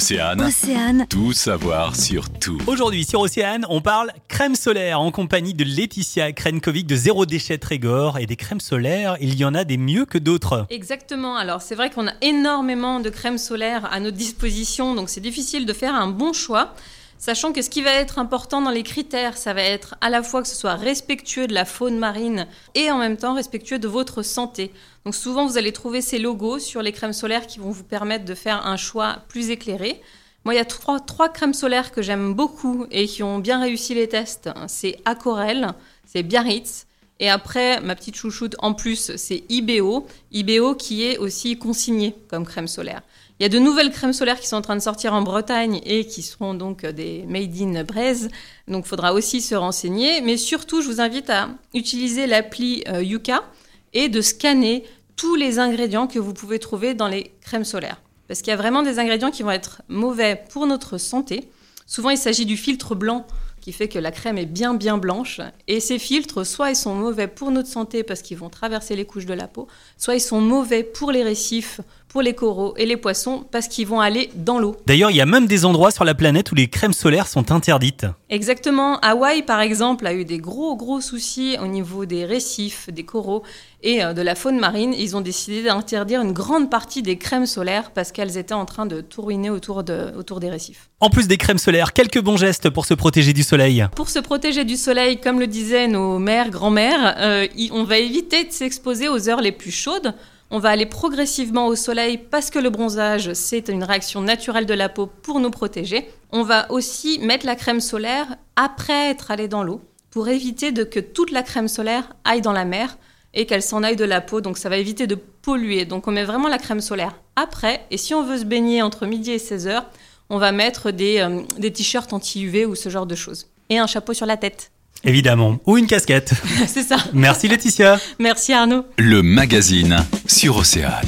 Océane, Océane, tout savoir sur tout. Aujourd'hui sur Océane, on parle crème solaire en compagnie de Laetitia Krenkovic de Zéro Déchet Trégor. Et des crèmes solaires, il y en a des mieux que d'autres. Exactement. Alors c'est vrai qu'on a énormément de crèmes solaires à notre disposition, donc c'est difficile de faire un bon choix. Sachant que ce qui va être important dans les critères, ça va être à la fois que ce soit respectueux de la faune marine et en même temps respectueux de votre santé. Donc souvent, vous allez trouver ces logos sur les crèmes solaires qui vont vous permettre de faire un choix plus éclairé. Moi, il y a trois, trois crèmes solaires que j'aime beaucoup et qui ont bien réussi les tests. C'est Acorel, c'est Biarritz. Et après, ma petite chouchoute en plus, c'est IBO. IBO qui est aussi consigné comme crème solaire. Il y a de nouvelles crèmes solaires qui sont en train de sortir en Bretagne et qui seront donc des made in Braise. Donc, il faudra aussi se renseigner. Mais surtout, je vous invite à utiliser l'appli euh, Yuka et de scanner tous les ingrédients que vous pouvez trouver dans les crèmes solaires. Parce qu'il y a vraiment des ingrédients qui vont être mauvais pour notre santé. Souvent, il s'agit du filtre blanc qui fait que la crème est bien bien blanche. Et ces filtres, soit ils sont mauvais pour notre santé parce qu'ils vont traverser les couches de la peau, soit ils sont mauvais pour les récifs, pour les coraux et les poissons parce qu'ils vont aller dans l'eau. D'ailleurs, il y a même des endroits sur la planète où les crèmes solaires sont interdites. Exactement. Hawaï, par exemple, a eu des gros gros soucis au niveau des récifs, des coraux et euh, de la faune marine. Ils ont décidé d'interdire une grande partie des crèmes solaires parce qu'elles étaient en train de tout ruiner autour, de, autour des récifs. En plus des crèmes solaires, quelques bons gestes pour se protéger du soleil. Pour se protéger du soleil, comme le disaient nos mères, grand-mères, euh, on va éviter de s'exposer aux heures les plus chaudes. On va aller progressivement au soleil parce que le bronzage, c'est une réaction naturelle de la peau pour nous protéger. On va aussi mettre la crème solaire après être allé dans l'eau pour éviter que toute la crème solaire aille dans la mer et qu'elle s'en aille de la peau. Donc ça va éviter de polluer. Donc on met vraiment la crème solaire après. Et si on veut se baigner entre midi et 16 heures, on va mettre des, euh, des t-shirts anti-UV ou ce genre de choses. Et un chapeau sur la tête. Évidemment. Ou une casquette. c'est ça. Merci Laetitia. Merci Arnaud. Le magazine sur Océane.